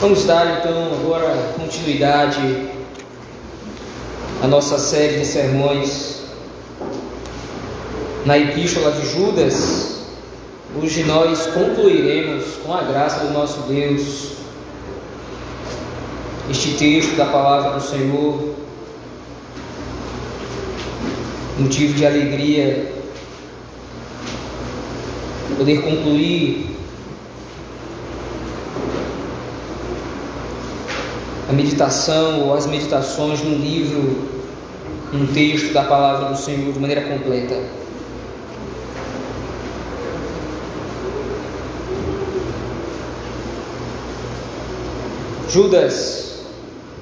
Vamos dar então agora continuidade à nossa série de sermões na Epístola de Judas. Hoje nós concluiremos, com a graça do nosso Deus, este texto da palavra do Senhor, motivo de alegria poder concluir a meditação ou as meditações num livro, um texto da palavra do Senhor de maneira completa. Judas,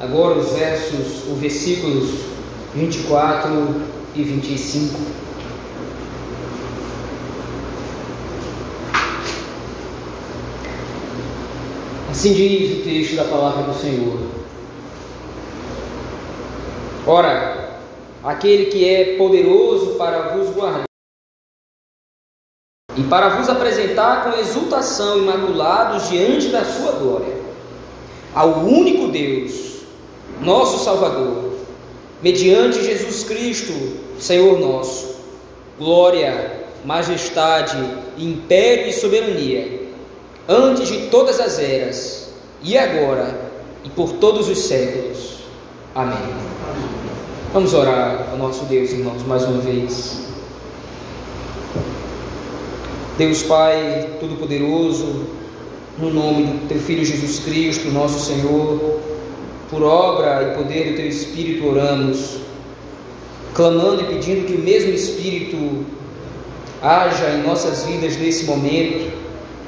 agora os versos, os versículos 24 e 25. Assim diz o texto da palavra do Senhor. Ora, aquele que é poderoso para vos guardar e para vos apresentar com exultação imaculados diante da sua glória, ao único Deus, nosso Salvador, mediante Jesus Cristo, Senhor nosso, glória, majestade, império e soberania antes de todas as eras, e agora, e por todos os séculos. Amém. Vamos orar ao nosso Deus, irmãos, mais uma vez. Deus Pai Todo-Poderoso, no nome do Teu Filho Jesus Cristo, nosso Senhor, por obra e poder do Teu Espírito oramos, clamando e pedindo que o mesmo Espírito haja em nossas vidas nesse momento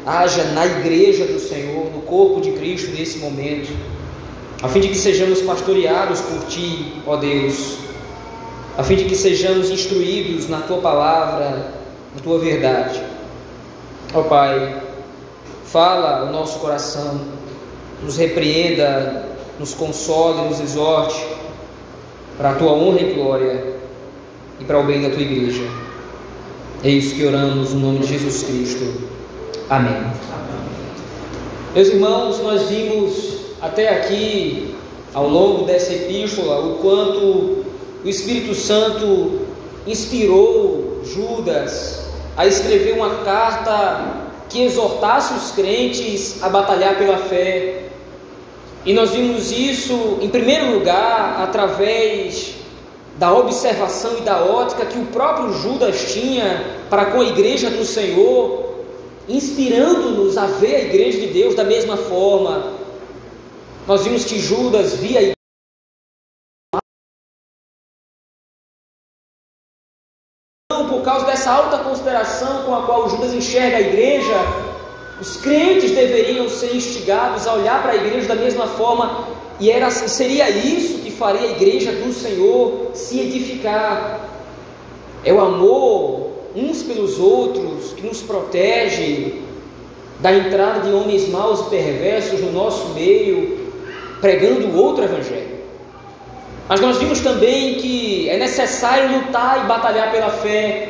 haja na igreja do Senhor, no corpo de Cristo nesse momento, a fim de que sejamos pastoreados por Ti, ó Deus, a fim de que sejamos instruídos na Tua palavra, na Tua verdade. Ó Pai, fala o nosso coração, nos repreenda, nos console, nos exorte, para a Tua honra e glória e para o bem da Tua igreja. É isso que oramos no nome de Jesus Cristo. Amém. Meus irmãos, nós vimos até aqui, ao longo dessa epístola, o quanto o Espírito Santo inspirou Judas a escrever uma carta que exortasse os crentes a batalhar pela fé. E nós vimos isso, em primeiro lugar, através da observação e da ótica que o próprio Judas tinha para com a igreja do Senhor inspirando-nos a ver a igreja de Deus da mesma forma. Nós vimos que Judas via a igreja por causa dessa alta consideração com a qual Judas enxerga a igreja, os crentes deveriam ser instigados a olhar para a igreja da mesma forma, e era, seria isso que faria a igreja do Senhor se edificar. É o amor uns pelos outros, que nos protege da entrada de homens maus e perversos no nosso meio, pregando outro evangelho. Mas nós vimos também que é necessário lutar e batalhar pela fé.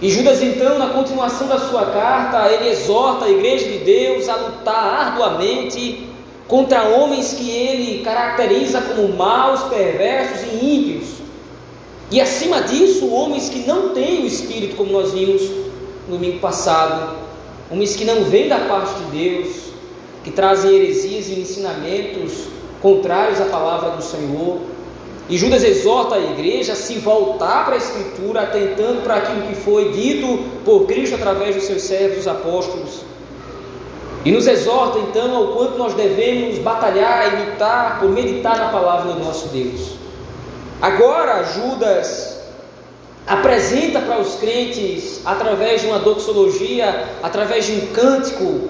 E Judas, então, na continuação da sua carta, ele exorta a igreja de Deus a lutar arduamente contra homens que ele caracteriza como maus, perversos e ímpios e acima disso, homens que não têm o Espírito, como nós vimos no domingo passado, homens que não vêm da parte de Deus, que trazem heresias e ensinamentos contrários à palavra do Senhor. E Judas exorta a igreja a se voltar para a Escritura, atentando para aquilo que foi dito por Cristo através dos seus servos, os apóstolos. E nos exorta então ao quanto nós devemos batalhar e lutar por meditar na palavra do nosso Deus. Agora, Judas apresenta para os crentes, através de uma doxologia, através de um cântico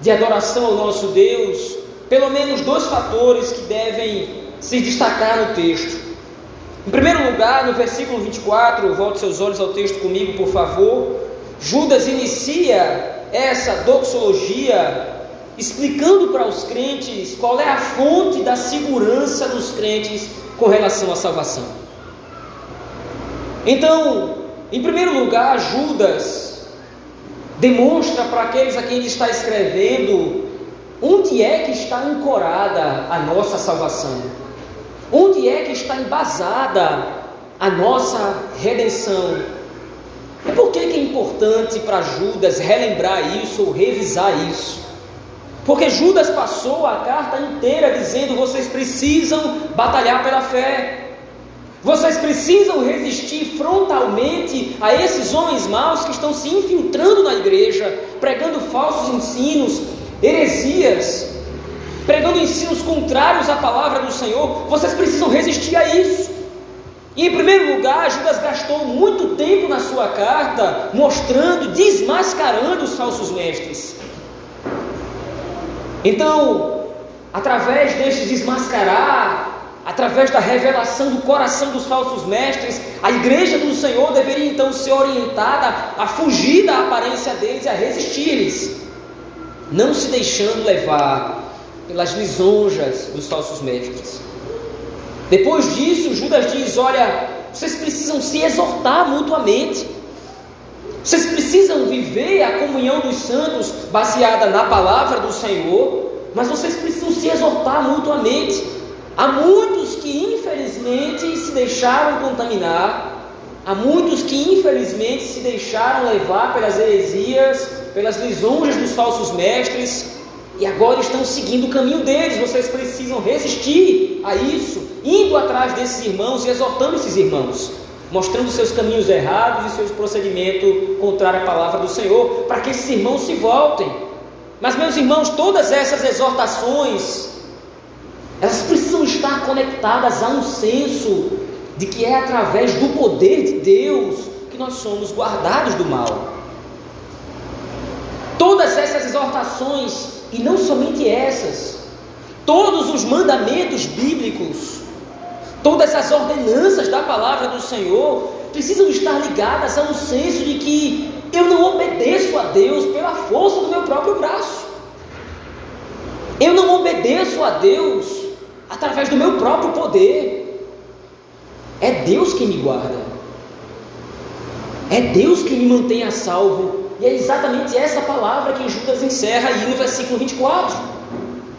de adoração ao nosso Deus, pelo menos dois fatores que devem se destacar no texto. Em primeiro lugar, no versículo 24, volte seus olhos ao texto comigo, por favor. Judas inicia essa doxologia explicando para os crentes qual é a fonte da segurança dos crentes com relação à salvação. Então, em primeiro lugar, Judas demonstra para aqueles a quem ele está escrevendo onde é que está ancorada a nossa salvação? Onde é que está embasada a nossa redenção? E por que, que é importante para Judas relembrar isso ou revisar isso? Porque Judas passou a carta inteira dizendo: vocês precisam batalhar pela fé. Vocês precisam resistir frontalmente a esses homens maus que estão se infiltrando na igreja, pregando falsos ensinos, heresias, pregando ensinos contrários à palavra do Senhor. Vocês precisam resistir a isso. E em primeiro lugar, Judas gastou muito tempo na sua carta mostrando, desmascarando os falsos mestres. Então, através deste desmascarar, através da revelação do coração dos falsos mestres, a igreja do Senhor deveria então ser orientada a fugir da aparência deles e a resistir-lhes, não se deixando levar pelas lisonjas dos falsos mestres. Depois disso, Judas diz: Olha, vocês precisam se exortar mutuamente. Vocês precisam viver a comunhão dos santos baseada na palavra do Senhor, mas vocês precisam se exortar mutuamente. Há muitos que infelizmente se deixaram contaminar, há muitos que infelizmente se deixaram levar pelas heresias, pelas lisonjas dos falsos mestres, e agora estão seguindo o caminho deles. Vocês precisam resistir a isso, indo atrás desses irmãos e exortando esses irmãos, mostrando seus caminhos errados e seus procedimentos contrários à palavra do Senhor, para que esses irmãos se voltem. Mas, meus irmãos, todas essas exortações, elas precisam estar conectadas a um senso de que é através do poder de Deus que nós somos guardados do mal. Todas essas exortações e não somente essas, todos os mandamentos bíblicos, todas as ordenanças da palavra do Senhor precisam estar ligadas a um senso de que eu não obedeço a Deus pela força do meu próprio braço. Eu não obedeço a Deus através do meu próprio poder. É Deus que me guarda. É Deus que me mantém a salvo e é exatamente essa palavra que Judas encerra aí no versículo 24.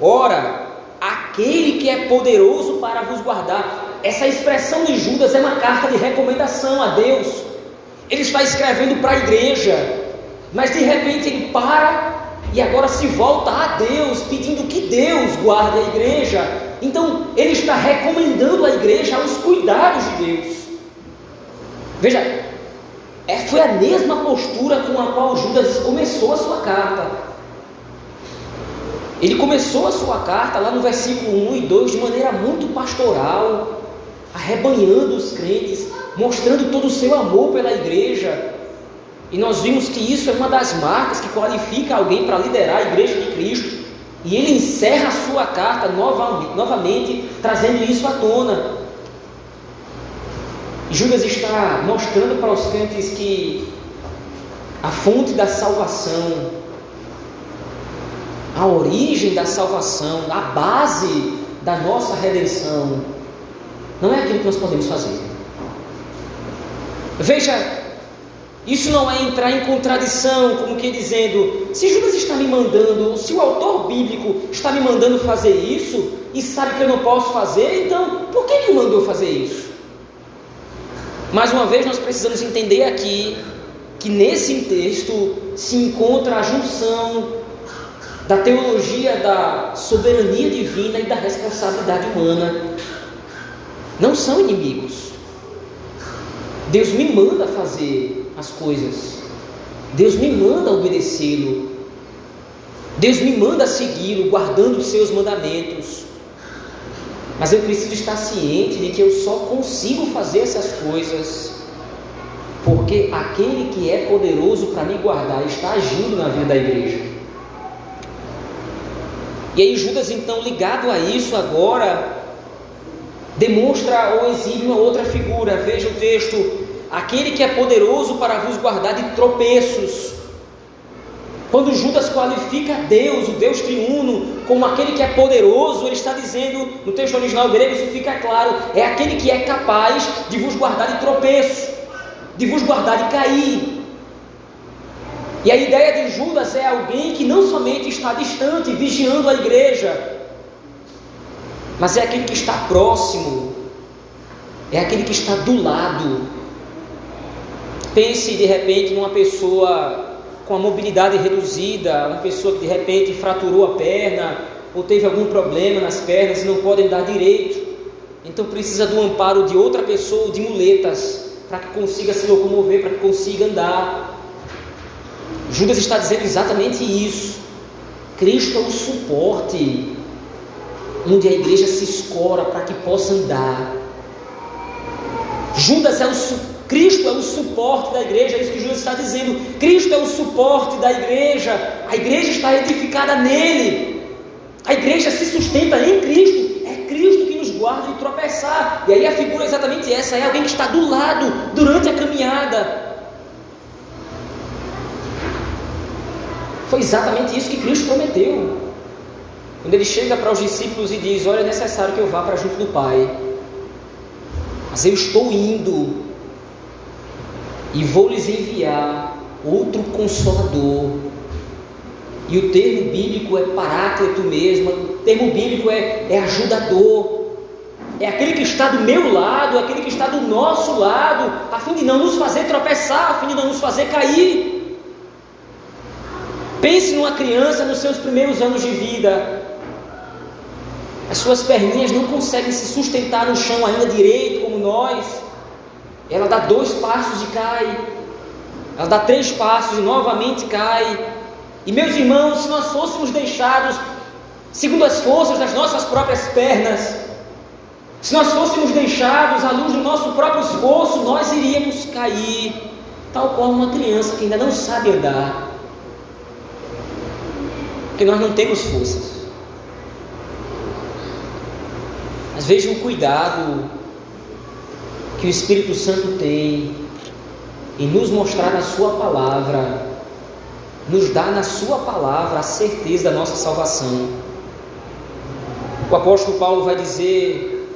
Ora, aquele que é poderoso para vos guardar. Essa expressão de Judas é uma carta de recomendação a Deus. Ele está escrevendo para a igreja, mas de repente ele para e agora se volta a Deus, pedindo que Deus guarde a igreja. Então ele está recomendando à igreja os cuidados de Deus. Veja, é, foi a mesma postura com a qual Judas começou a sua carta. Ele começou a sua carta lá no versículo 1 e 2 de maneira muito pastoral, arrebanhando os crentes, mostrando todo o seu amor pela igreja. E nós vimos que isso é uma das marcas que qualifica alguém para liderar a igreja de Cristo. E ele encerra a sua carta novamente, novamente trazendo isso à tona. Judas está mostrando para os crentes que a fonte da salvação, a origem da salvação, a base da nossa redenção, não é aquilo que nós podemos fazer. Veja, isso não é entrar em contradição, como que dizendo, se Judas está me mandando, se o autor bíblico está me mandando fazer isso e sabe que eu não posso fazer, então por que ele mandou fazer isso? Mais uma vez, nós precisamos entender aqui que nesse texto se encontra a junção da teologia da soberania divina e da responsabilidade humana. Não são inimigos. Deus me manda fazer as coisas. Deus me manda obedecê-lo. Deus me manda segui-lo, guardando os seus mandamentos. Mas eu preciso estar ciente de que eu só consigo fazer essas coisas porque aquele que é poderoso para me guardar está agindo na vida da igreja. E aí Judas então ligado a isso agora demonstra ou exibe uma outra figura. Veja o texto: aquele que é poderoso para vos guardar de tropeços quando Judas qualifica Deus, o Deus triuno, como aquele que é poderoso, ele está dizendo, no texto original grego isso fica claro, é aquele que é capaz de vos guardar de tropeço, de vos guardar de cair. E a ideia de Judas é alguém que não somente está distante, vigiando a igreja, mas é aquele que está próximo, é aquele que está do lado. Pense de repente numa pessoa com a mobilidade reduzida, uma pessoa que de repente fraturou a perna ou teve algum problema nas pernas e não pode andar direito. Então precisa do amparo de outra pessoa, de muletas, para que consiga se locomover, para que consiga andar. Judas está dizendo exatamente isso. Cristo é o suporte onde a igreja se escora para que possa andar. Judas é o Cristo é o suporte da igreja, é isso que Judas está dizendo. Cristo é o suporte da igreja. A igreja está edificada nele. A igreja se sustenta em Cristo. É Cristo que nos guarda de tropeçar. E aí a figura é exatamente essa: é alguém que está do lado durante a caminhada. Foi exatamente isso que Cristo prometeu. Quando ele chega para os discípulos e diz: Olha, é necessário que eu vá para junto do Pai, mas eu estou indo e vou lhes enviar outro consolador. E o termo bíblico é paráclito mesmo, o termo bíblico é, é ajudador. É aquele que está do meu lado, é aquele que está do nosso lado, a fim de não nos fazer tropeçar, a fim de não nos fazer cair. Pense numa criança nos seus primeiros anos de vida. As suas perninhas não conseguem se sustentar no chão ainda direito, como nós. Ela dá dois passos e cai. Ela dá três passos e novamente cai. E meus irmãos, se nós fôssemos deixados segundo as forças das nossas próprias pernas, se nós fôssemos deixados à luz do nosso próprio esforço, nós iríamos cair, tal qual uma criança que ainda não sabe andar porque nós não temos forças. Mas veja o cuidado que o Espírito Santo tem em nos mostrar na Sua palavra, nos dá na Sua palavra a certeza da nossa salvação. O apóstolo Paulo vai dizer,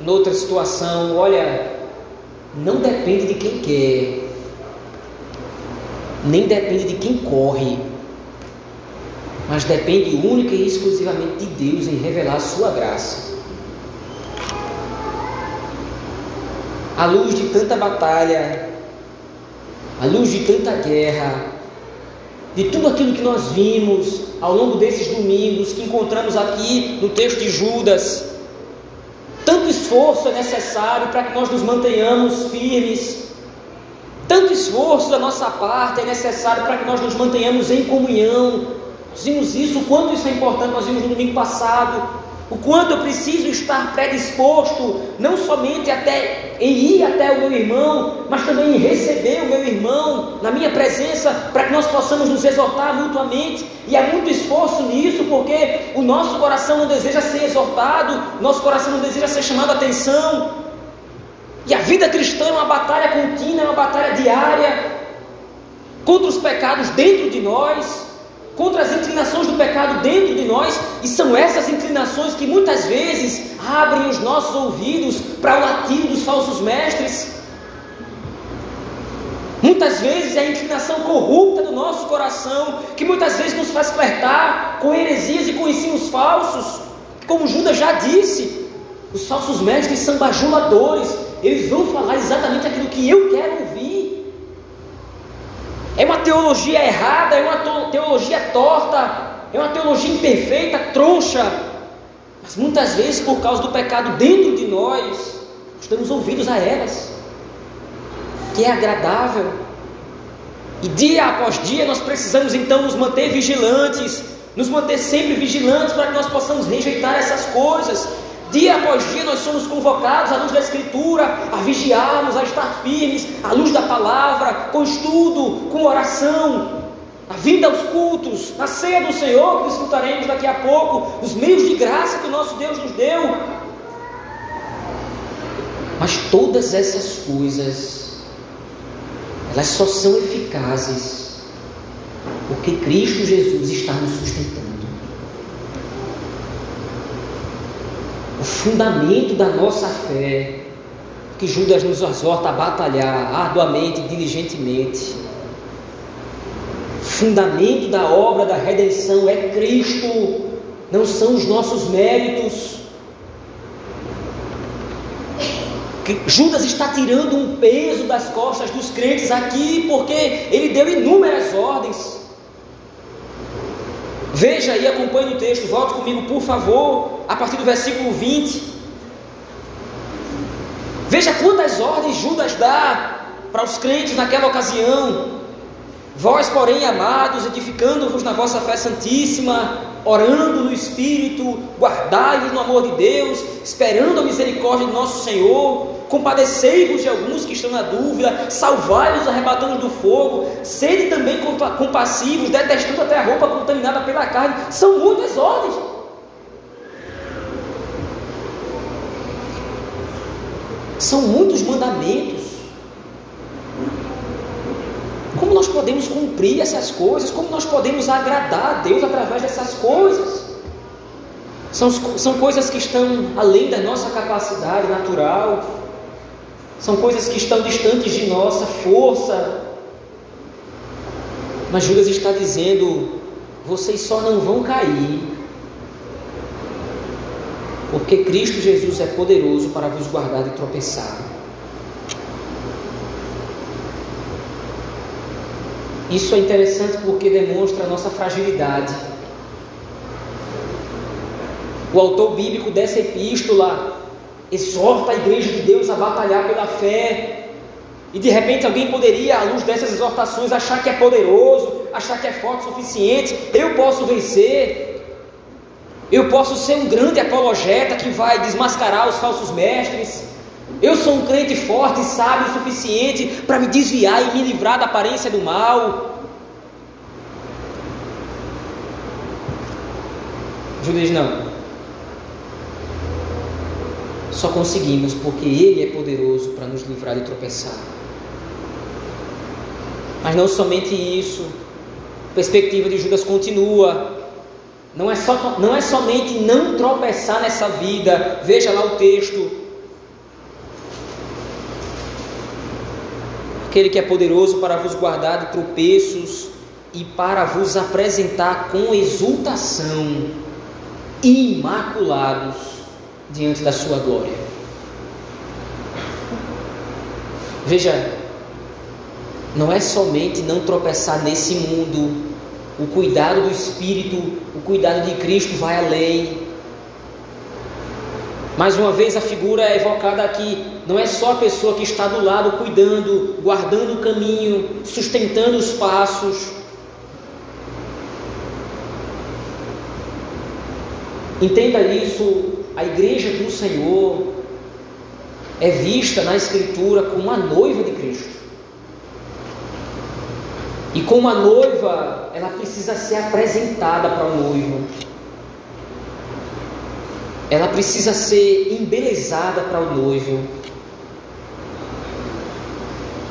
noutra situação: olha, não depende de quem quer, nem depende de quem corre, mas depende única e exclusivamente de Deus em revelar a sua graça. À luz de tanta batalha, à luz de tanta guerra, de tudo aquilo que nós vimos ao longo desses domingos que encontramos aqui no texto de Judas, tanto esforço é necessário para que nós nos mantenhamos firmes, tanto esforço da nossa parte é necessário para que nós nos mantenhamos em comunhão, nós vimos isso, o quanto isso é importante, nós vimos no domingo passado. O quanto eu preciso estar predisposto, não somente até em ir até o meu irmão, mas também em receber o meu irmão na minha presença, para que nós possamos nos exortar mutuamente. E há muito esforço nisso, porque o nosso coração não deseja ser exortado, nosso coração não deseja ser chamado a atenção. E a vida cristã é uma batalha contínua, é uma batalha diária contra os pecados dentro de nós contra as inclinações do pecado dentro de nós, e são essas inclinações que muitas vezes abrem os nossos ouvidos para o latido dos falsos mestres. Muitas vezes é a inclinação corrupta do nosso coração que muitas vezes nos faz flertar com heresias e com ensinos falsos. Como Judas já disse, os falsos mestres são bajuladores, eles vão falar exatamente aquilo que eu quero ouvir. É uma teologia errada, é uma teologia torta, é uma teologia imperfeita, troncha. Mas muitas vezes, por causa do pecado dentro de nós, estamos ouvidos a elas, que é agradável. E dia após dia nós precisamos então nos manter vigilantes, nos manter sempre vigilantes para que nós possamos rejeitar essas coisas Dia após dia nós somos convocados à luz da Escritura, a vigiarmos, a estar firmes, à luz da palavra, com estudo, com oração, a vinda aos cultos, na ceia do Senhor, que desfrutaremos daqui a pouco, os meios de graça que o nosso Deus nos deu. Mas todas essas coisas, elas só são eficazes porque Cristo Jesus está nos sustentando. O fundamento da nossa fé, que Judas nos exorta a batalhar arduamente, diligentemente. fundamento da obra da redenção é Cristo, não são os nossos méritos. Judas está tirando um peso das costas dos crentes aqui, porque ele deu inúmeras ordens. Veja e acompanhe o texto, volte comigo, por favor, a partir do versículo 20. Veja quantas ordens Judas dá para os crentes naquela ocasião. Vós, porém, amados, edificando-vos na vossa fé santíssima, orando no Espírito, guardai-vos no amor de Deus, esperando a misericórdia de nosso Senhor, compadecei-vos de alguns que estão na dúvida, salvai-os arrebatando do fogo, sede também compassivos, detestando até a roupa contaminada pela carne. São muitas ordens. São muitos mandamentos. Como nós podemos cumprir essas coisas? Como nós podemos agradar a Deus através dessas coisas? São, são coisas que estão além da nossa capacidade natural, são coisas que estão distantes de nossa força. Mas Judas está dizendo: vocês só não vão cair, porque Cristo Jesus é poderoso para vos guardar de tropeçar. Isso é interessante porque demonstra a nossa fragilidade. O autor bíblico dessa epístola exorta a igreja de Deus a batalhar pela fé. E de repente alguém poderia, à luz dessas exortações, achar que é poderoso, achar que é forte o suficiente. Eu posso vencer. Eu posso ser um grande apologeta que vai desmascarar os falsos mestres. Eu sou um crente forte e sábio o suficiente para me desviar e me livrar da aparência do mal. Judas não. Só conseguimos porque Ele é poderoso para nos livrar de tropeçar. Mas não somente isso, a perspectiva de Judas continua. Não é, só, não é somente não tropeçar nessa vida, veja lá o texto, aquele que é poderoso para vos guardar de tropeços e para vos apresentar com exultação, imaculados diante da sua glória. Veja, não é somente não tropeçar nesse mundo, o cuidado do Espírito, o cuidado de Cristo vai além. Mais uma vez, a figura é evocada aqui não é só a pessoa que está do lado cuidando, guardando o caminho, sustentando os passos. Entenda isso, a igreja do Senhor é vista na Escritura como a noiva de Cristo. E como a noiva, ela precisa ser apresentada para o noivo ela precisa ser embelezada para o noivo.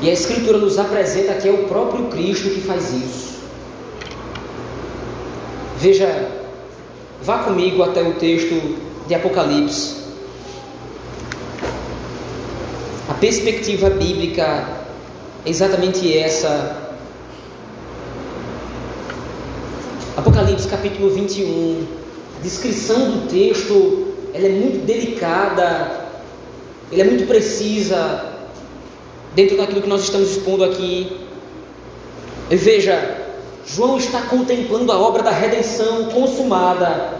E a Escritura nos apresenta que é o próprio Cristo que faz isso. Veja, vá comigo até o texto de Apocalipse. A perspectiva bíblica é exatamente essa. Apocalipse capítulo 21, a descrição do texto ela é muito delicada, ela é muito precisa dentro daquilo que nós estamos expondo aqui. E veja, João está contemplando a obra da redenção consumada.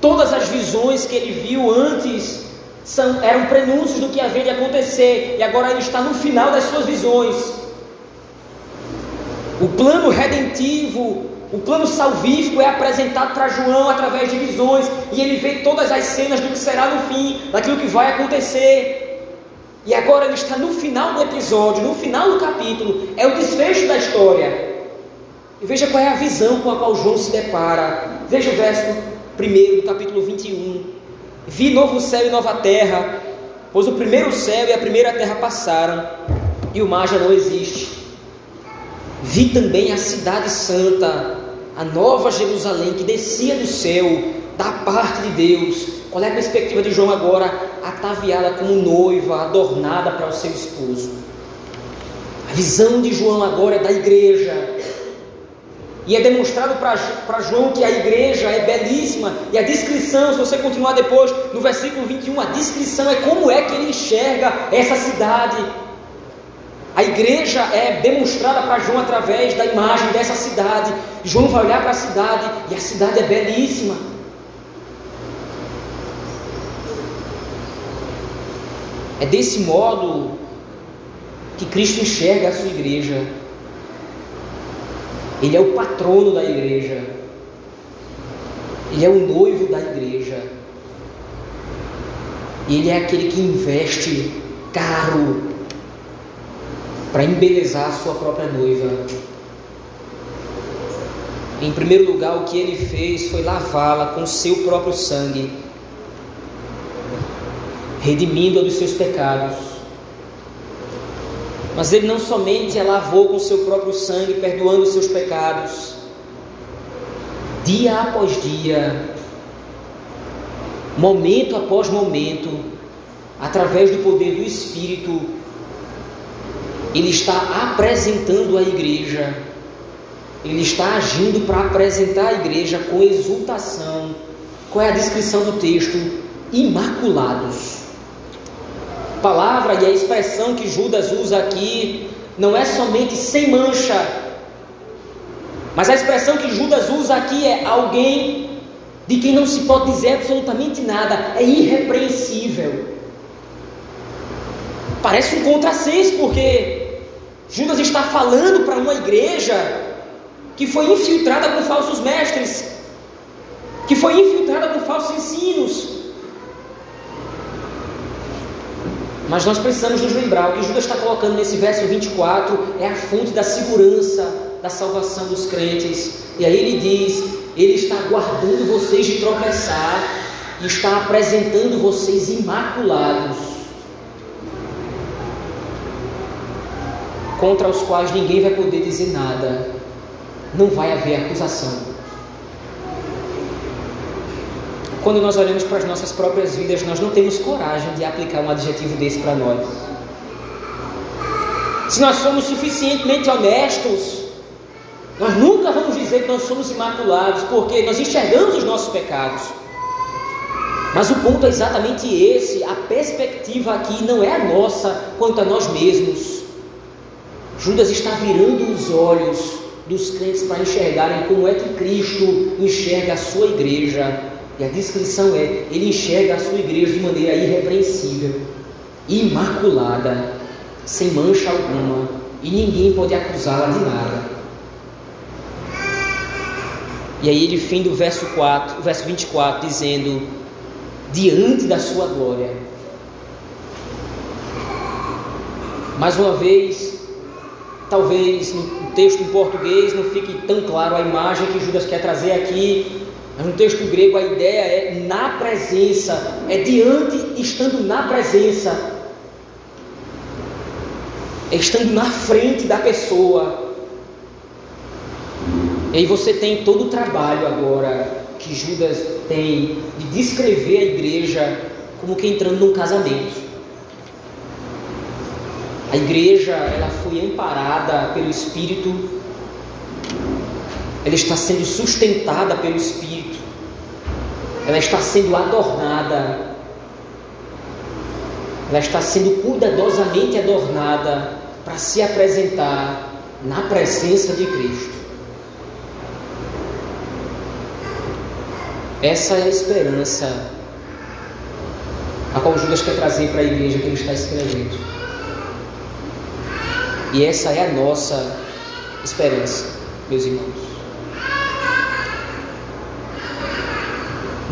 Todas as visões que ele viu antes são, eram prenúncios do que havia de acontecer, e agora ele está no final das suas visões. O plano redentivo o plano salvífico é apresentado para João através de visões, e ele vê todas as cenas do que será no fim, daquilo que vai acontecer. E agora ele está no final do episódio, no final do capítulo, é o desfecho da história. E veja qual é a visão com a qual João se depara. Veja o verso 1 do capítulo 21. Vi novo céu e nova terra, pois o primeiro céu e a primeira terra passaram, e o mar já não existe. Vi também a cidade santa, a nova Jerusalém que descia do céu, da parte de Deus. Qual é a perspectiva de João agora? Ataviada como noiva, adornada para o seu esposo. A visão de João agora é da igreja. E é demonstrado para João que a igreja é belíssima. E a descrição, se você continuar depois, no versículo 21, a descrição é como é que ele enxerga essa cidade. A igreja é demonstrada para João através da imagem dessa cidade. João vai olhar para a cidade e a cidade é belíssima. É desse modo que Cristo enxerga a sua igreja. Ele é o patrono da igreja. Ele é o noivo da igreja. Ele é aquele que investe caro para embelezar a sua própria noiva. Em primeiro lugar, o que ele fez foi lavá-la com seu próprio sangue, redimindo-a dos seus pecados. Mas ele não somente a lavou com seu próprio sangue, perdoando seus pecados, dia após dia, momento após momento, através do poder do Espírito, ele está apresentando a igreja, ele está agindo para apresentar a igreja com exultação. Qual é a descrição do texto? Imaculados palavra e a expressão que Judas usa aqui não é somente sem mancha, mas a expressão que Judas usa aqui é alguém de quem não se pode dizer absolutamente nada, é irrepreensível. Parece um contrassenso, porque Judas está falando para uma igreja que foi infiltrada com falsos mestres, que foi infiltrada com falsos ensinos, Mas nós precisamos nos lembrar, o que Judas está colocando nesse verso 24 é a fonte da segurança da salvação dos crentes. E aí ele diz: Ele está guardando vocês de tropeçar e está apresentando vocês imaculados, contra os quais ninguém vai poder dizer nada, não vai haver acusação. Quando nós olhamos para as nossas próprias vidas, nós não temos coragem de aplicar um adjetivo desse para nós. Se nós somos suficientemente honestos, nós nunca vamos dizer que nós somos imaculados, porque nós enxergamos os nossos pecados. Mas o ponto é exatamente esse: a perspectiva aqui não é a nossa quanto a nós mesmos. Judas está virando os olhos dos crentes para enxergarem como é que Cristo enxerga a sua igreja e a descrição é: ele enxerga a sua igreja de maneira irrepreensível, imaculada, sem mancha alguma, e ninguém pode acusá-la de nada. E aí ele fim do verso 4, verso 24, dizendo: diante da sua glória. Mais uma vez, talvez no texto em português não fique tão claro a imagem que Judas quer trazer aqui, mas no texto grego a ideia é na presença, é diante, estando na presença, é estando na frente da pessoa. E aí você tem todo o trabalho agora que Judas tem de descrever a igreja como que entrando num casamento. A igreja ela foi amparada pelo Espírito, ela está sendo sustentada pelo Espírito ela está sendo adornada, ela está sendo cuidadosamente adornada para se apresentar na presença de Cristo. Essa é a esperança a qual Judas quer trazer para a igreja que ele está escrevendo. E essa é a nossa esperança, meus irmãos.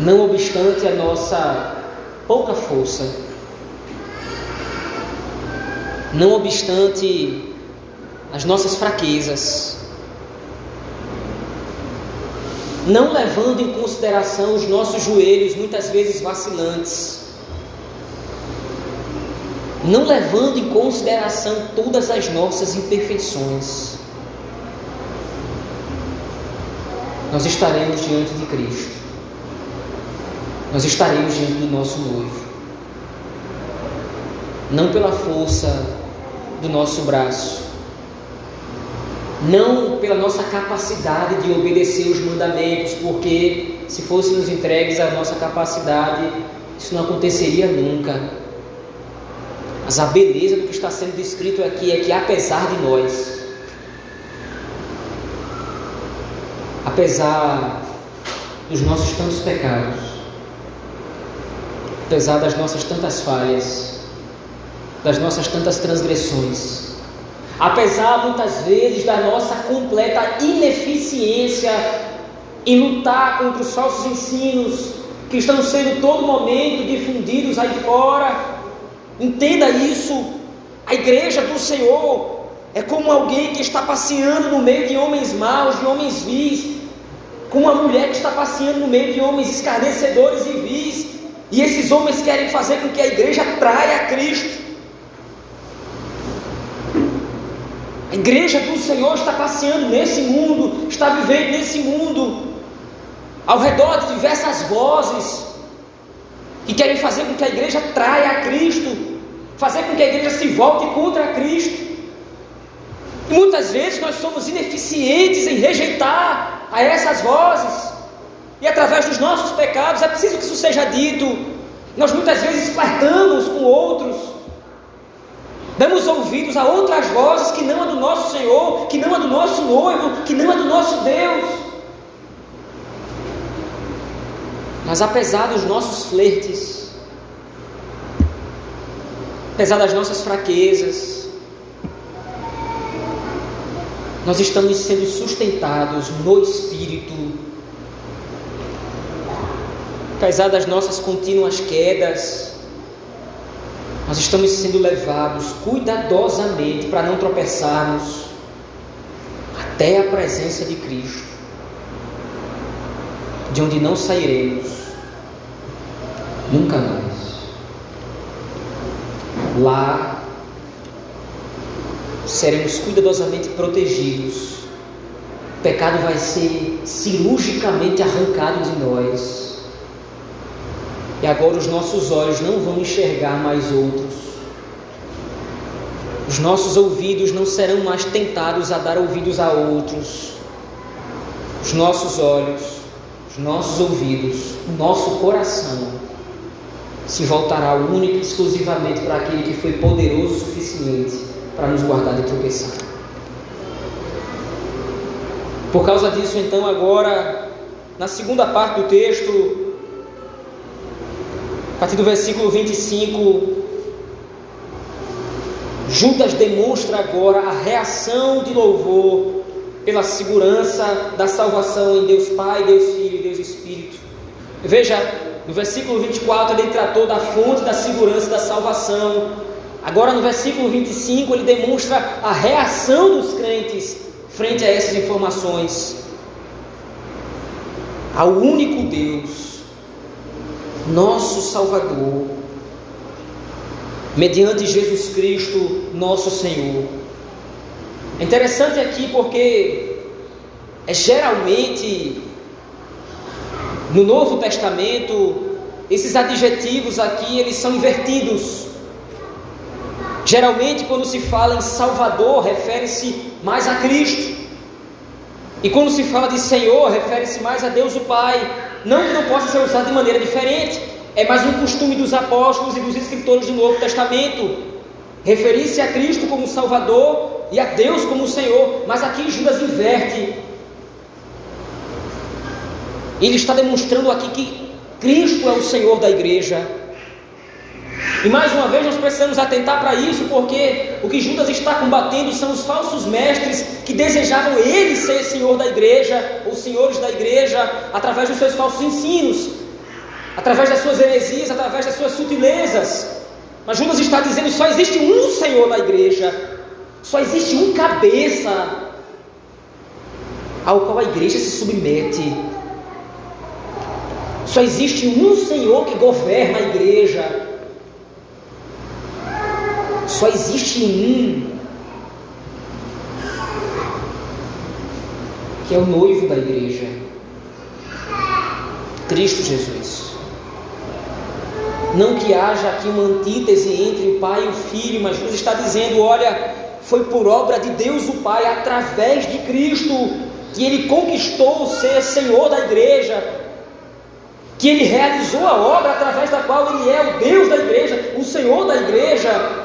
Não obstante a nossa pouca força, não obstante as nossas fraquezas, não levando em consideração os nossos joelhos muitas vezes vacilantes, não levando em consideração todas as nossas imperfeições, nós estaremos diante de Cristo nós estaremos diante do nosso noivo. Não pela força do nosso braço, não pela nossa capacidade de obedecer os mandamentos, porque se fôssemos entregues à nossa capacidade, isso não aconteceria nunca. Mas a beleza do que está sendo descrito aqui é que, apesar de nós, apesar dos nossos tantos pecados, apesar das nossas tantas falhas, das nossas tantas transgressões, apesar muitas vezes da nossa completa ineficiência em lutar contra os falsos ensinos que estão sendo todo momento difundidos aí fora, entenda isso. A igreja do Senhor é como alguém que está passeando no meio de homens maus, de homens vis, como uma mulher que está passeando no meio de homens escarnecedores e vis, e esses homens querem fazer com que a igreja traia a Cristo. A igreja do Senhor está passeando nesse mundo, está vivendo nesse mundo, ao redor de diversas vozes que querem fazer com que a igreja traia a Cristo, fazer com que a igreja se volte contra Cristo. E muitas vezes nós somos ineficientes em rejeitar a essas vozes, e através dos nossos pecados, é preciso que isso seja dito. Nós muitas vezes flertamos com outros, Damos ouvidos a outras vozes que não a do nosso Senhor, que não a do nosso noivo, que não a do nosso Deus. Mas apesar dos nossos flertes, apesar das nossas fraquezas, nós estamos sendo sustentados no Espírito. Apesar das nossas contínuas quedas, nós estamos sendo levados cuidadosamente para não tropeçarmos até a presença de Cristo, de onde não sairemos nunca mais. Lá seremos cuidadosamente protegidos. O pecado vai ser cirurgicamente arrancado de nós e agora os nossos olhos não vão enxergar mais outros. Os nossos ouvidos não serão mais tentados a dar ouvidos a outros. Os nossos olhos, os nossos ouvidos, o nosso coração se voltará única e exclusivamente para aquele que foi poderoso o suficiente para nos guardar de tropeçar. Por causa disso, então, agora, na segunda parte do texto, a partir do versículo 25, Judas demonstra agora a reação de louvor pela segurança da salvação em Deus Pai, Deus Filho e Deus Espírito. Veja, no versículo 24 ele tratou da fonte da segurança da salvação. Agora no versículo 25 ele demonstra a reação dos crentes frente a essas informações. Ao único Deus nosso Salvador, mediante Jesus Cristo, nosso Senhor. É interessante aqui porque é geralmente no Novo Testamento esses adjetivos aqui eles são invertidos. Geralmente quando se fala em Salvador refere-se mais a Cristo. E quando se fala de Senhor refere-se mais a Deus o Pai. Não que não possa ser usado de maneira diferente, é mais um costume dos apóstolos e dos escritores do Novo Testamento referir-se a Cristo como Salvador e a Deus como Senhor, mas aqui Judas inverte. Ele está demonstrando aqui que Cristo é o Senhor da igreja. E mais uma vez nós precisamos atentar para isso, porque o que Judas está combatendo são os falsos mestres que desejavam ele ser senhor da igreja, ou senhores da igreja, através dos seus falsos ensinos, através das suas heresias, através das suas sutilezas. Mas Judas está dizendo só existe um Senhor na igreja, só existe um cabeça ao qual a igreja se submete. Só existe um Senhor que governa a igreja. Só existe um que é o noivo da igreja, Cristo Jesus. Não que haja aqui uma antítese entre o Pai e o Filho, mas Jesus está dizendo: olha, foi por obra de Deus o Pai, através de Cristo, que ele conquistou ser Senhor da igreja, que ele realizou a obra através da qual ele é o Deus da igreja, o Senhor da igreja.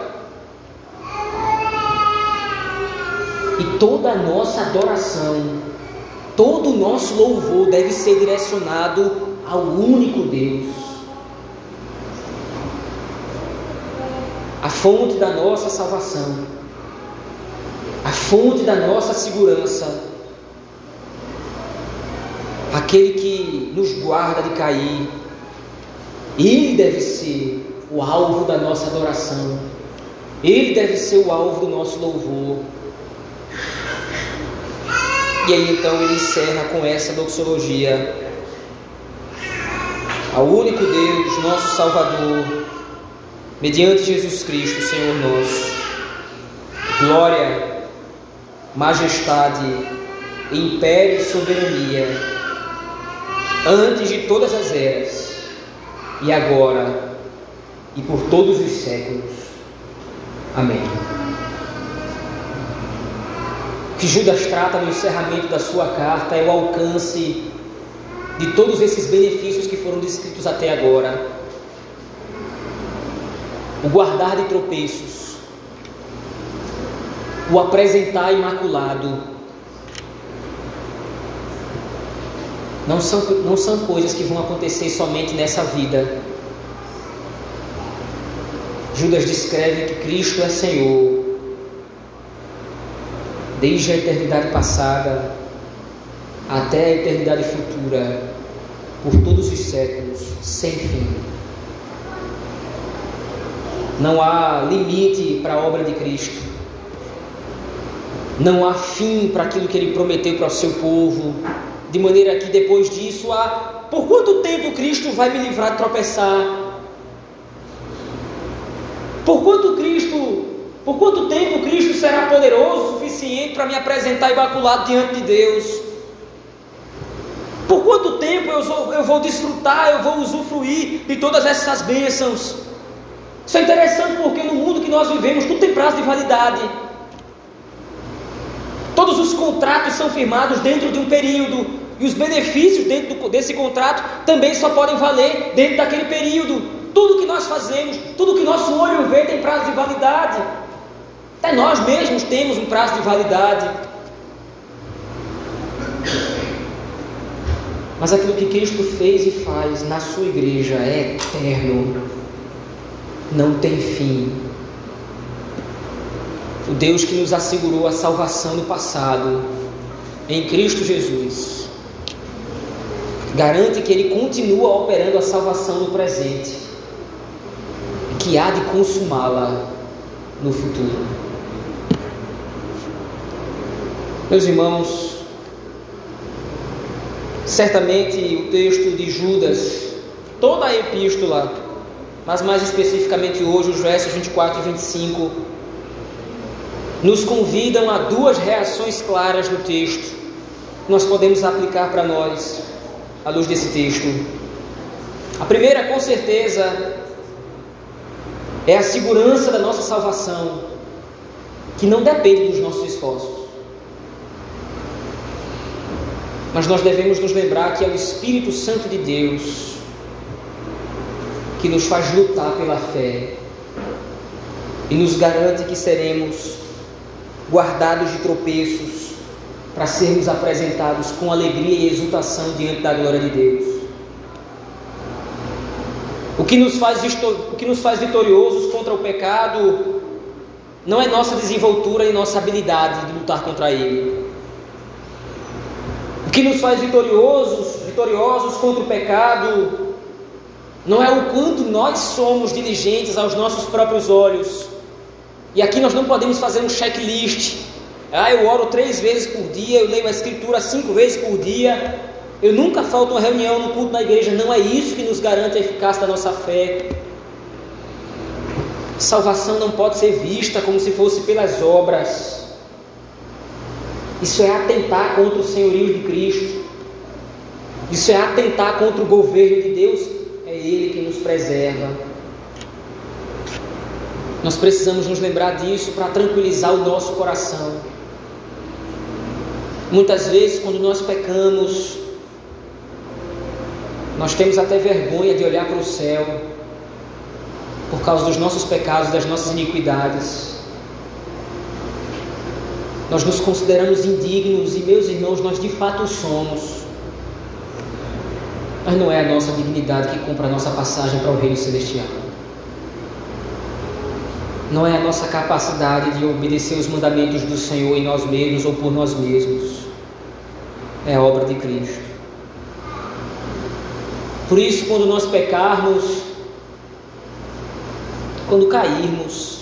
Toda a nossa adoração, todo o nosso louvor deve ser direcionado ao único Deus. A fonte da nossa salvação, a fonte da nossa segurança aquele que nos guarda de cair. Ele deve ser o alvo da nossa adoração. Ele deve ser o alvo do nosso louvor. E aí então ele encerra com essa doxologia ao único Deus, nosso Salvador, mediante Jesus Cristo, Senhor nosso. Glória, majestade, império e soberania antes de todas as eras, e agora, e por todos os séculos. Amém. Que Judas trata no encerramento da sua carta é o alcance de todos esses benefícios que foram descritos até agora. O guardar de tropeços, o apresentar imaculado, não são, não são coisas que vão acontecer somente nessa vida. Judas descreve que Cristo é Senhor desde a eternidade passada até a eternidade futura, por todos os séculos, sem fim. Não há limite para a obra de Cristo. Não há fim para aquilo que ele prometeu para o seu povo de maneira que depois disso há por quanto tempo Cristo vai me livrar de tropeçar? Por quanto Cristo, por quanto tempo Cristo será poderoso o suficiente para me apresentar imaculado diante de Deus? Por quanto tempo eu vou, eu vou desfrutar, eu vou usufruir de todas essas bênçãos? Isso é interessante porque no mundo que nós vivemos tudo tem prazo de validade. Todos os contratos são firmados dentro de um período. E os benefícios dentro desse contrato também só podem valer dentro daquele período. Tudo que nós fazemos, tudo que nosso olho vê tem prazo de validade. Até nós mesmos temos um prazo de validade. Mas aquilo que Cristo fez e faz na sua igreja é eterno, não tem fim. O Deus que nos assegurou a salvação no passado, em Cristo Jesus garante que Ele continua operando a salvação no presente e que há de consumá-la no futuro. Meus irmãos, certamente o texto de Judas, toda a epístola, mas mais especificamente hoje os versos 24 e 25, nos convidam a duas reações claras no texto nós podemos aplicar para nós à luz desse texto. A primeira, com certeza, é a segurança da nossa salvação, que não depende dos nossos esforços. Mas nós devemos nos lembrar que é o Espírito Santo de Deus que nos faz lutar pela fé e nos garante que seremos guardados de tropeços para sermos apresentados com alegria e exultação diante da glória de Deus. O que nos faz, o que nos faz vitoriosos contra o pecado não é nossa desenvoltura e nossa habilidade de lutar contra ele. Que nos faz vitoriosos, vitoriosos contra o pecado não é o quanto nós somos diligentes aos nossos próprios olhos. E aqui nós não podemos fazer um checklist ah, eu oro três vezes por dia, eu leio a Escritura cinco vezes por dia. Eu nunca falto uma reunião no culto na igreja. Não é isso que nos garante a eficácia da nossa fé. Salvação não pode ser vista como se fosse pelas obras. Isso é atentar contra o senhorio de Cristo. Isso é atentar contra o governo de Deus. É Ele que nos preserva. Nós precisamos nos lembrar disso para tranquilizar o nosso coração. Muitas vezes, quando nós pecamos, nós temos até vergonha de olhar para o céu por causa dos nossos pecados, das nossas iniquidades. Nós nos consideramos indignos e, meus irmãos, nós de fato somos. Mas não é a nossa dignidade que compra a nossa passagem para o reino celestial. Não é a nossa capacidade de obedecer os mandamentos do Senhor em nós mesmos ou por nós mesmos. É a obra de Cristo. Por isso, quando nós pecarmos, quando cairmos,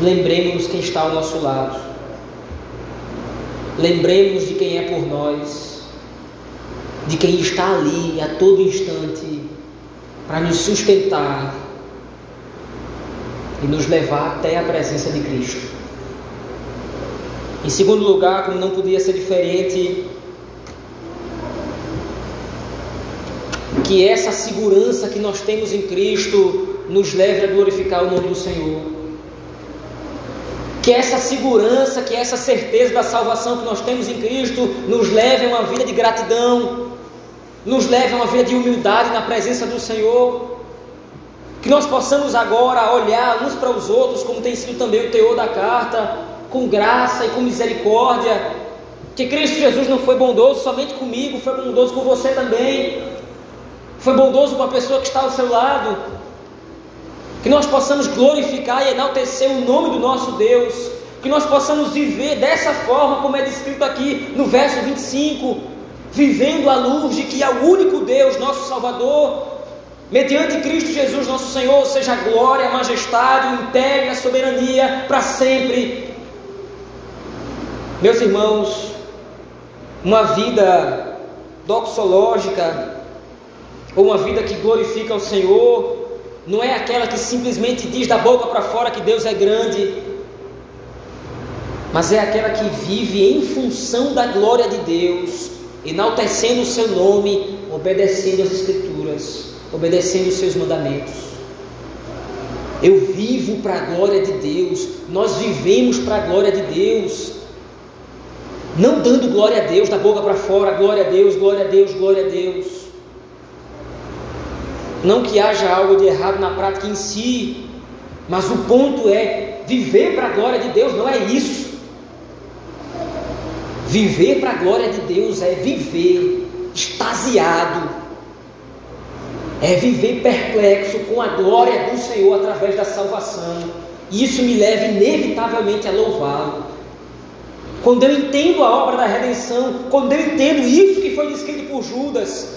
lembremos quem está ao nosso lado. Lembremos de quem é por nós, de quem está ali a todo instante para nos sustentar e nos levar até a presença de Cristo. Em segundo lugar, como não podia ser diferente, que essa segurança que nós temos em Cristo nos leve a glorificar o nome do Senhor. Que essa segurança, que essa certeza da salvação que nós temos em Cristo nos leve a uma vida de gratidão, nos leve a uma vida de humildade na presença do Senhor. Que nós possamos agora olhar uns para os outros, como tem sido também o teor da carta, com graça e com misericórdia. Que Cristo Jesus não foi bondoso somente comigo, foi bondoso com você também. Foi bondoso com a pessoa que está ao seu lado. Que nós possamos glorificar e enaltecer o nome do nosso Deus. Que nós possamos viver dessa forma, como é descrito aqui no verso 25, vivendo à luz de que é o único Deus, nosso Salvador, mediante Cristo Jesus, nosso Senhor, seja a glória, a majestade, o império a soberania para sempre. Meus irmãos, uma vida doxológica ou uma vida que glorifica o Senhor, não é aquela que simplesmente diz da boca para fora que Deus é grande, mas é aquela que vive em função da glória de Deus, enaltecendo o seu nome, obedecendo as Escrituras, obedecendo os seus mandamentos. Eu vivo para a glória de Deus, nós vivemos para a glória de Deus, não dando glória a Deus da boca para fora, glória a Deus, glória a Deus, glória a Deus. Não que haja algo de errado na prática em si, mas o ponto é viver para a glória de Deus não é isso. Viver para a glória de Deus é viver extasiado, é viver perplexo com a glória do Senhor através da salvação. E isso me leva inevitavelmente a louvá-lo. Quando eu entendo a obra da redenção, quando eu entendo isso que foi descrito por Judas,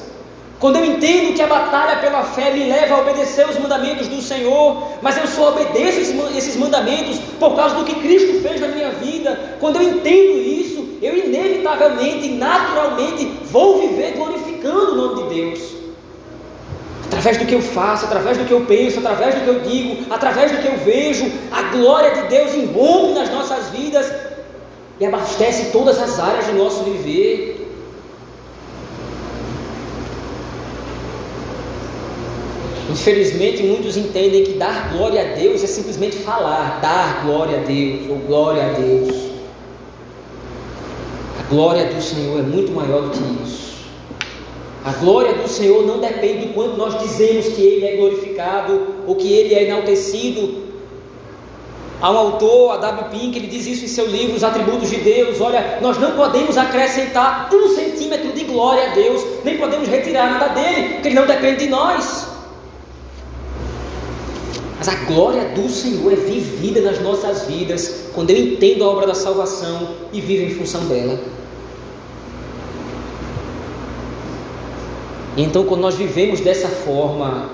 quando eu entendo que a batalha pela fé me leva a obedecer os mandamentos do Senhor, mas eu só obedeço esses mandamentos por causa do que Cristo fez na minha vida, quando eu entendo isso, eu inevitavelmente, naturalmente, vou viver glorificando o nome de Deus. Através do que eu faço, através do que eu penso, através do que eu digo, através do que eu vejo, a glória de Deus irrompe nas nossas vidas e abastece todas as áreas do nosso viver. Infelizmente, muitos entendem que dar glória a Deus é simplesmente falar, dar glória a Deus ou glória a Deus. A glória do Senhor é muito maior do que isso. A glória do Senhor não depende do quanto nós dizemos que Ele é glorificado ou que Ele é enaltecido. Há um autor, a W. Pink, ele diz isso em seu livro, Os Atributos de Deus. Olha, nós não podemos acrescentar um centímetro de glória a Deus, nem podemos retirar nada dele, porque ele não depende de nós. Mas a glória do Senhor é vivida nas nossas vidas quando eu entendo a obra da salvação e vivo em função dela. E então, quando nós vivemos dessa forma,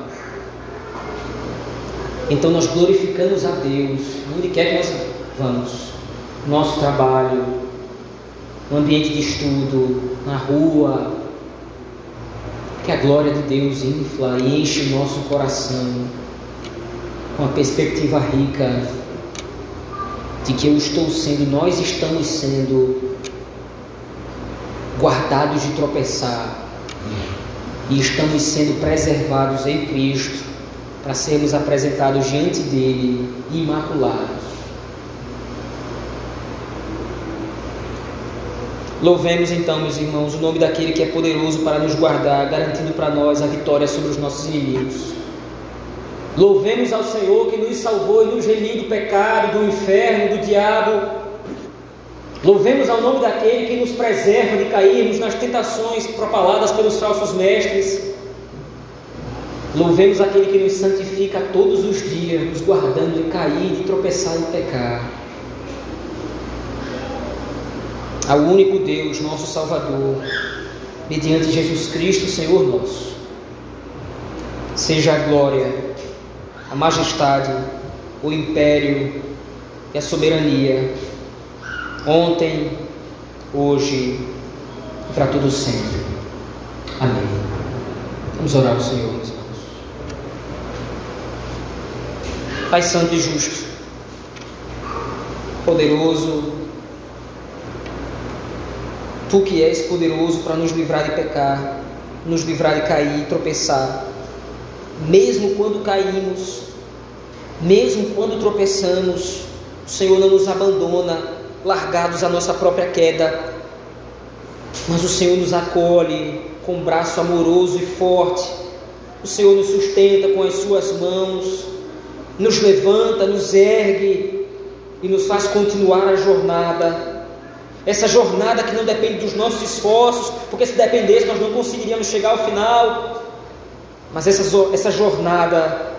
então nós glorificamos a Deus onde quer que nós vamos, nosso trabalho, no ambiente de estudo, na rua, que a glória de Deus infla e enche o nosso coração uma perspectiva rica de que eu estou sendo, nós estamos sendo guardados de tropeçar e estamos sendo preservados em Cristo para sermos apresentados diante dele imaculados. Louvemos então, meus irmãos, o nome daquele que é poderoso para nos guardar, garantindo para nós a vitória sobre os nossos inimigos. Louvemos ao Senhor que nos salvou e nos remiu do pecado, do inferno, do diabo. Louvemos ao nome daquele que nos preserva de cairmos nas tentações propaladas pelos falsos mestres. Louvemos aquele que nos santifica todos os dias, nos guardando de cair, de tropeçar e pecar. Ao único Deus, nosso Salvador, mediante Jesus Cristo, Senhor nosso. Seja a glória, a majestade, o império e a soberania, ontem, hoje e para todo sempre. Amém. Vamos orar ao Senhor, meus irmãos. Pai Santo e Justo, poderoso, Tu que és poderoso para nos livrar de pecar, nos livrar de cair tropeçar, mesmo quando caímos, mesmo quando tropeçamos, o Senhor não nos abandona, largados à nossa própria queda, mas o Senhor nos acolhe com um braço amoroso e forte, o Senhor nos sustenta com as Suas mãos, nos levanta, nos ergue e nos faz continuar a jornada. Essa jornada que não depende dos nossos esforços, porque se dependesse nós não conseguiríamos chegar ao final. Mas essa, essa jornada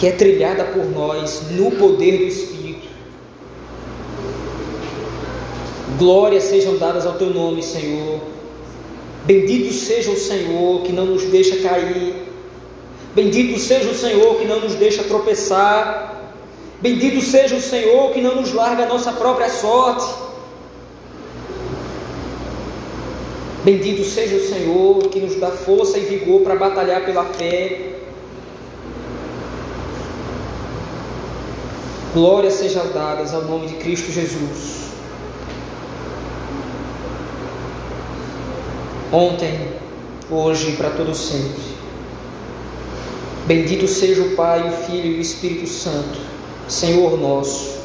que é trilhada por nós no poder do Espírito. Glórias sejam dadas ao Teu nome, Senhor. Bendito seja o Senhor que não nos deixa cair. Bendito seja o Senhor que não nos deixa tropeçar. Bendito seja o Senhor que não nos larga a nossa própria sorte. Bendito seja o Senhor que nos dá força e vigor para batalhar pela fé. Glórias sejam dadas ao nome de Cristo Jesus. Ontem, hoje e para todo sempre. Bendito seja o Pai, o Filho e o Espírito Santo, Senhor nosso,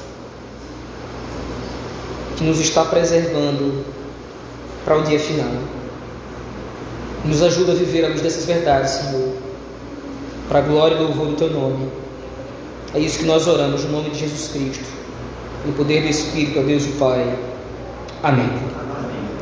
que nos está preservando para o dia final. Nos ajuda a viver a luz dessas verdades, Senhor, para a glória e louvor do Teu nome. É isso que nós oramos no nome de Jesus Cristo, no poder do Espírito, ó Deus e Pai. Amém. Amém.